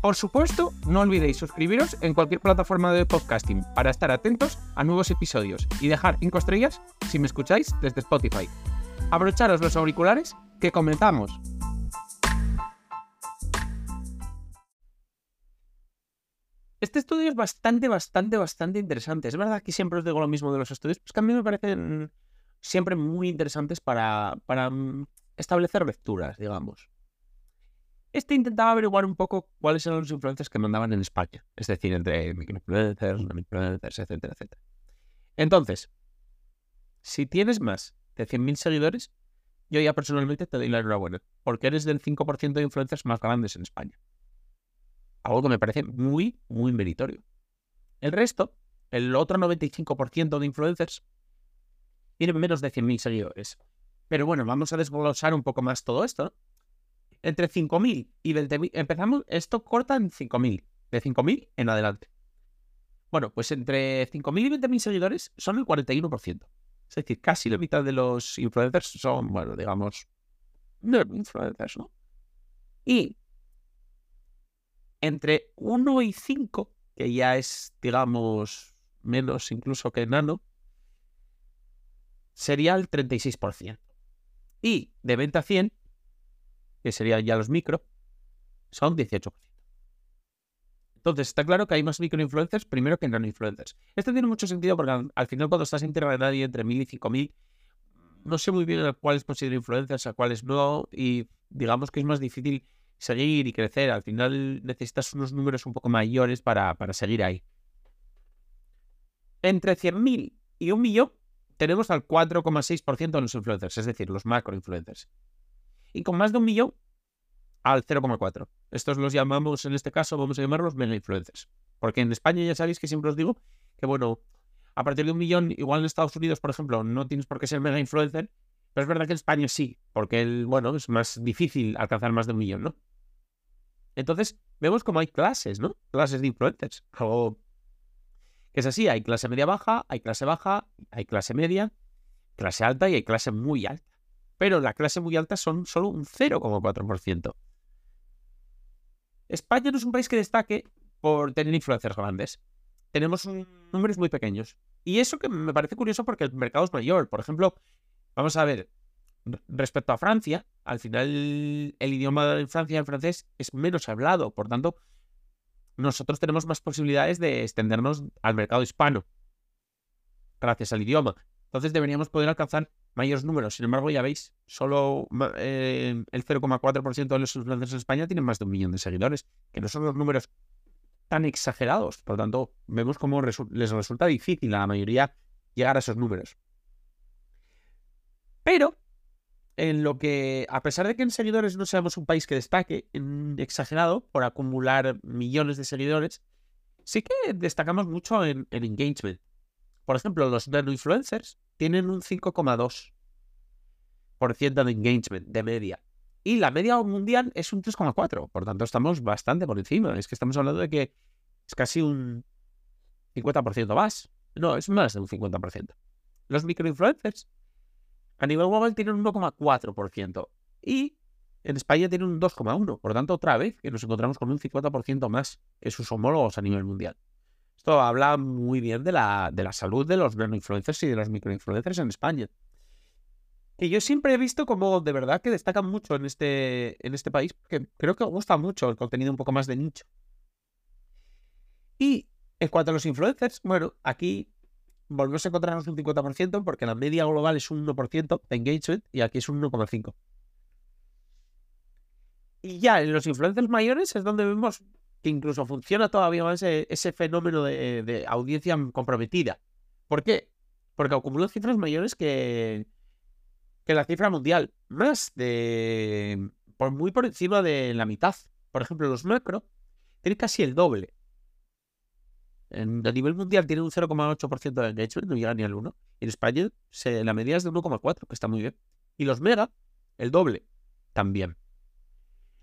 Por supuesto, no olvidéis suscribiros en cualquier plataforma de podcasting para estar atentos a nuevos episodios y dejar 5 estrellas si me escucháis desde Spotify. Abrocharos los auriculares, que comenzamos. Este estudio es bastante, bastante, bastante interesante. Es verdad que siempre os digo lo mismo de los estudios, pues que a mí me parecen siempre muy interesantes para, para mm, establecer lecturas, digamos. Este intentaba averiguar un poco cuáles eran los influencers que mandaban en España. Es decir, entre microinfluencers, influencers, etcétera, etcétera. Entonces, si tienes más de 100.000 seguidores, yo ya personalmente te doy la enhorabuena, porque eres del 5% de influencers más grandes en España. Algo que me parece muy, muy meritorio. El resto, el otro 95% de influencers, tienen menos de 100.000 seguidores. Pero bueno, vamos a desglosar un poco más todo esto entre 5.000 y 20.000. Empezamos, esto corta en 5.000. De 5.000 en adelante. Bueno, pues entre 5.000 y 20.000 seguidores son el 41%. Es decir, casi la mitad de los influencers son, bueno, digamos, no influencers, ¿no? Y entre 1 y 5, que ya es, digamos, menos incluso que nano, sería el 36%. Y de 20 a 100 que serían ya los micro, son 18%. Entonces, está claro que hay más microinfluencers primero que nano-influencers. Esto tiene mucho sentido porque al, final cuando estás de nadie entre 1000 y 5000, no sé muy bien a cuáles considero influencers, a cuáles no, y digamos que es más difícil seguir y crecer. Al final necesitas unos números un poco mayores para, para seguir ahí. Entre 100.000 y un millón tenemos al 4,6% de los influencers, es decir, los macro-influencers y con más de un millón al 0,4. Estos los llamamos, en este caso, vamos a llamarlos mega influencers. Porque en España ya sabéis que siempre os digo que, bueno, a partir de un millón, igual en Estados Unidos, por ejemplo, no tienes por qué ser mega influencer, pero es verdad que en España sí, porque, el, bueno, es más difícil alcanzar más de un millón, ¿no? Entonces, vemos como hay clases, ¿no? Clases de influencers. Algo que es así, hay clase media baja, hay clase baja, hay clase media, clase alta y hay clase muy alta pero la clase muy alta son solo un 0,4%. España no es un país que destaque por tener influencers grandes. Tenemos números muy pequeños. Y eso que me parece curioso porque el mercado es mayor. Por ejemplo, vamos a ver, respecto a Francia, al final el idioma en Francia, el francés, es menos hablado. Por tanto, nosotros tenemos más posibilidades de extendernos al mercado hispano. Gracias al idioma. Entonces deberíamos poder alcanzar mayores números. Sin embargo, ya veis, solo eh, el 0,4% de los influencers en España tienen más de un millón de seguidores, que no son los números tan exagerados. Por lo tanto, vemos cómo les resulta difícil a la mayoría llegar a esos números. Pero, en lo que, a pesar de que en seguidores no seamos un país que destaque en exagerado por acumular millones de seguidores, sí que destacamos mucho en, en engagement. Por ejemplo, los nano influencers tienen un 5,2% de engagement de media. Y la media mundial es un 3,4%. Por tanto, estamos bastante por encima. Es que estamos hablando de que es casi un 50% más. No, es más de un 50%. Los microinfluencers a nivel global tienen un 1,4%. Y en España tienen un 2,1%. Por tanto, otra vez que nos encontramos con un 50% más que sus homólogos a nivel mundial. Esto habla muy bien de la, de la salud de los influencers y de los microinfluencers en España. Que yo siempre he visto como de verdad que destacan mucho en este, en este país, porque creo que gusta mucho el contenido un poco más de nicho. Y en cuanto a los influencers, bueno, aquí volvemos a encontrarnos un 50% porque la media global es un 1% de engagement y aquí es un 1,5%. Y ya en los influencers mayores es donde vemos que incluso funciona todavía más ese, fenómeno de, audiencia comprometida. ¿Por qué? Porque acumuló cifras mayores que, que la cifra mundial. Más de. Por muy por encima de la mitad. Por ejemplo, los macro tienen casi el doble. A nivel mundial tiene un 0,8% de engagement, no llega ni al 1. En España la media es de 1,4, que está muy bien. Y los mega, el doble, también.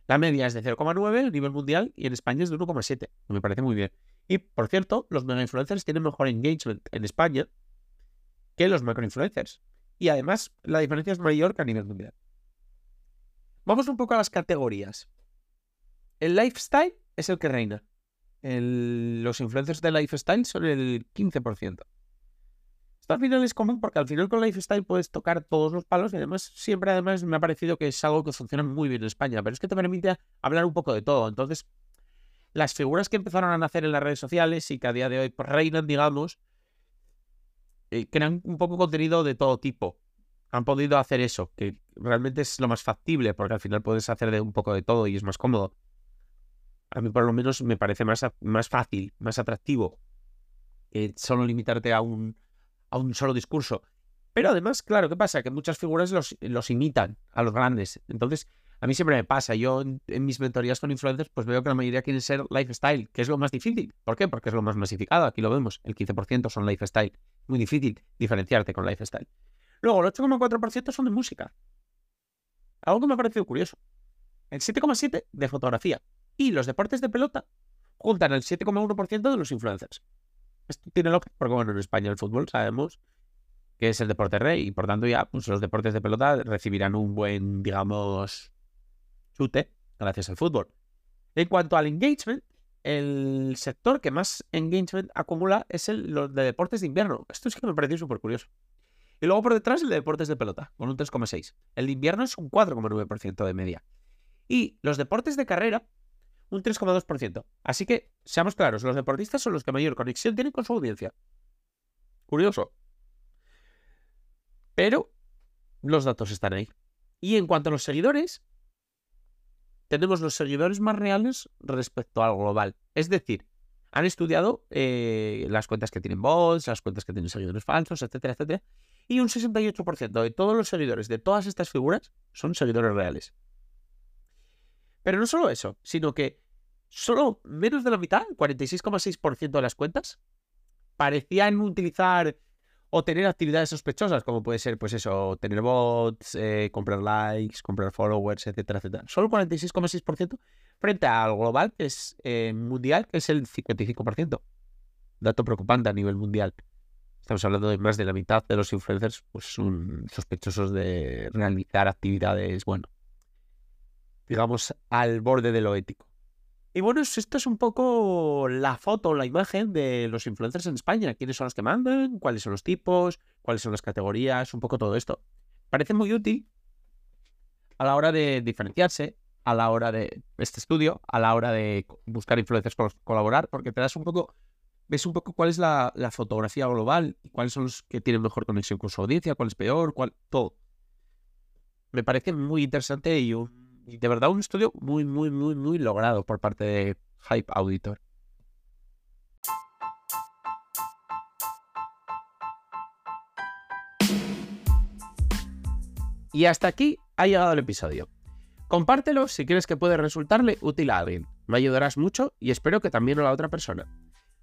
La media es de 0,9 a nivel mundial y en España es de 1,7. Me parece muy bien. Y, por cierto, los mega influencers tienen mejor engagement en España que los macro influencers. Y además, la diferencia es mayor que a nivel mundial. Vamos un poco a las categorías. El lifestyle es el que reina. los influencers de lifestyle son el 15% al final es común porque al final con Lifestyle puedes tocar todos los palos y además siempre además me ha parecido que es algo que funciona muy bien en España, pero es que te permite hablar un poco de todo. Entonces, las figuras que empezaron a nacer en las redes sociales y que a día de hoy reinan, digamos, eh, crean un poco contenido de todo tipo. Han podido hacer eso, que realmente es lo más factible, porque al final puedes hacer de un poco de todo y es más cómodo. A mí por lo menos me parece más, más fácil, más atractivo que solo limitarte a un a un solo discurso. Pero además, claro, ¿qué pasa? Que muchas figuras los, imitan a los grandes. Entonces, a mí siempre me pasa. Yo en, mis mentorías con influencers, pues veo que la mayoría quieren ser lifestyle, que es lo más difícil. ¿Por qué? Porque es lo más masificado. Aquí lo vemos. El 15% son lifestyle. Muy difícil diferenciarte con lifestyle. Luego, el 8,4% son de música. Algo que me ha parecido curioso. El 7,7% de fotografía. Y los deportes de pelota juntan el 7,1% de los influencers. Esto tiene lógica porque, bueno, en España el fútbol sabemos que es el deporte rey y por tanto ya pues, los deportes de pelota recibirán un buen, digamos, chute gracias al fútbol. En cuanto al engagement, el sector que más engagement acumula es el de deportes de invierno. Esto es que me pareció súper curioso. Y luego por detrás el de deportes de pelota, con un 3,6. El de invierno es un 4,9% de media. Y los deportes de carrera un 3,2%. Así que, seamos claros, los deportistas son los que mayor conexión tienen con su audiencia. Curioso. Pero los datos están ahí. Y en cuanto a los seguidores, tenemos los seguidores más reales respecto al global. Es decir, han estudiado eh, las cuentas que tienen bots, las cuentas que tienen seguidores falsos, etcétera, etcétera. Y un 68% de todos los seguidores de todas estas figuras son seguidores reales. Pero no solo eso, sino que solo menos de la mitad, 46,6% de las cuentas, parecían utilizar o tener actividades sospechosas, como puede ser, pues eso, tener bots, eh, comprar likes, comprar followers, etcétera, etcétera. Solo 46,6% frente al global, que es eh, mundial, que es el 55%. Dato preocupante a nivel mundial. Estamos hablando de más de la mitad de los influencers, pues son sospechosos de realizar actividades, bueno, digamos, al borde de lo ético. Y bueno, esto es un poco la foto, la imagen de los influencers en España. ¿Quiénes son los que mandan? ¿Cuáles son los tipos? ¿Cuáles son las categorías? Un poco todo esto. Parece muy útil a la hora de diferenciarse, a la hora de este estudio, a la hora de buscar influencers con colaborar, porque te das un poco, ves un poco cuál es la, la, fotografía global cuáles son los que tienen mejor conexión con su audiencia, cuál es peor, cuál, todo. Me parece muy interesante y un de verdad un estudio muy, muy, muy, muy logrado por parte de Hype Auditor. Y hasta aquí ha llegado el episodio. Compártelo si crees que puede resultarle útil a alguien. Me ayudarás mucho y espero que también a la otra persona.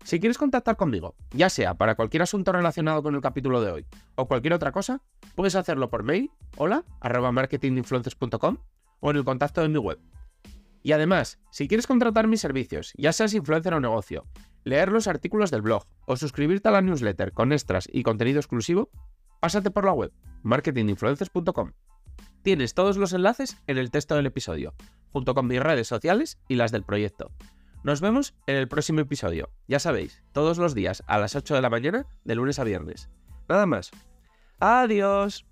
Si quieres contactar conmigo, ya sea para cualquier asunto relacionado con el capítulo de hoy o cualquier otra cosa, puedes hacerlo por mail, hola, marketinginfluencers.com o en el contacto de mi web. Y además, si quieres contratar mis servicios, ya seas influencer o negocio, leer los artículos del blog o suscribirte a la newsletter con extras y contenido exclusivo, pásate por la web marketinginfluencers.com. Tienes todos los enlaces en el texto del episodio, junto con mis redes sociales y las del proyecto. Nos vemos en el próximo episodio, ya sabéis, todos los días a las 8 de la mañana, de lunes a viernes. Nada más. Adiós.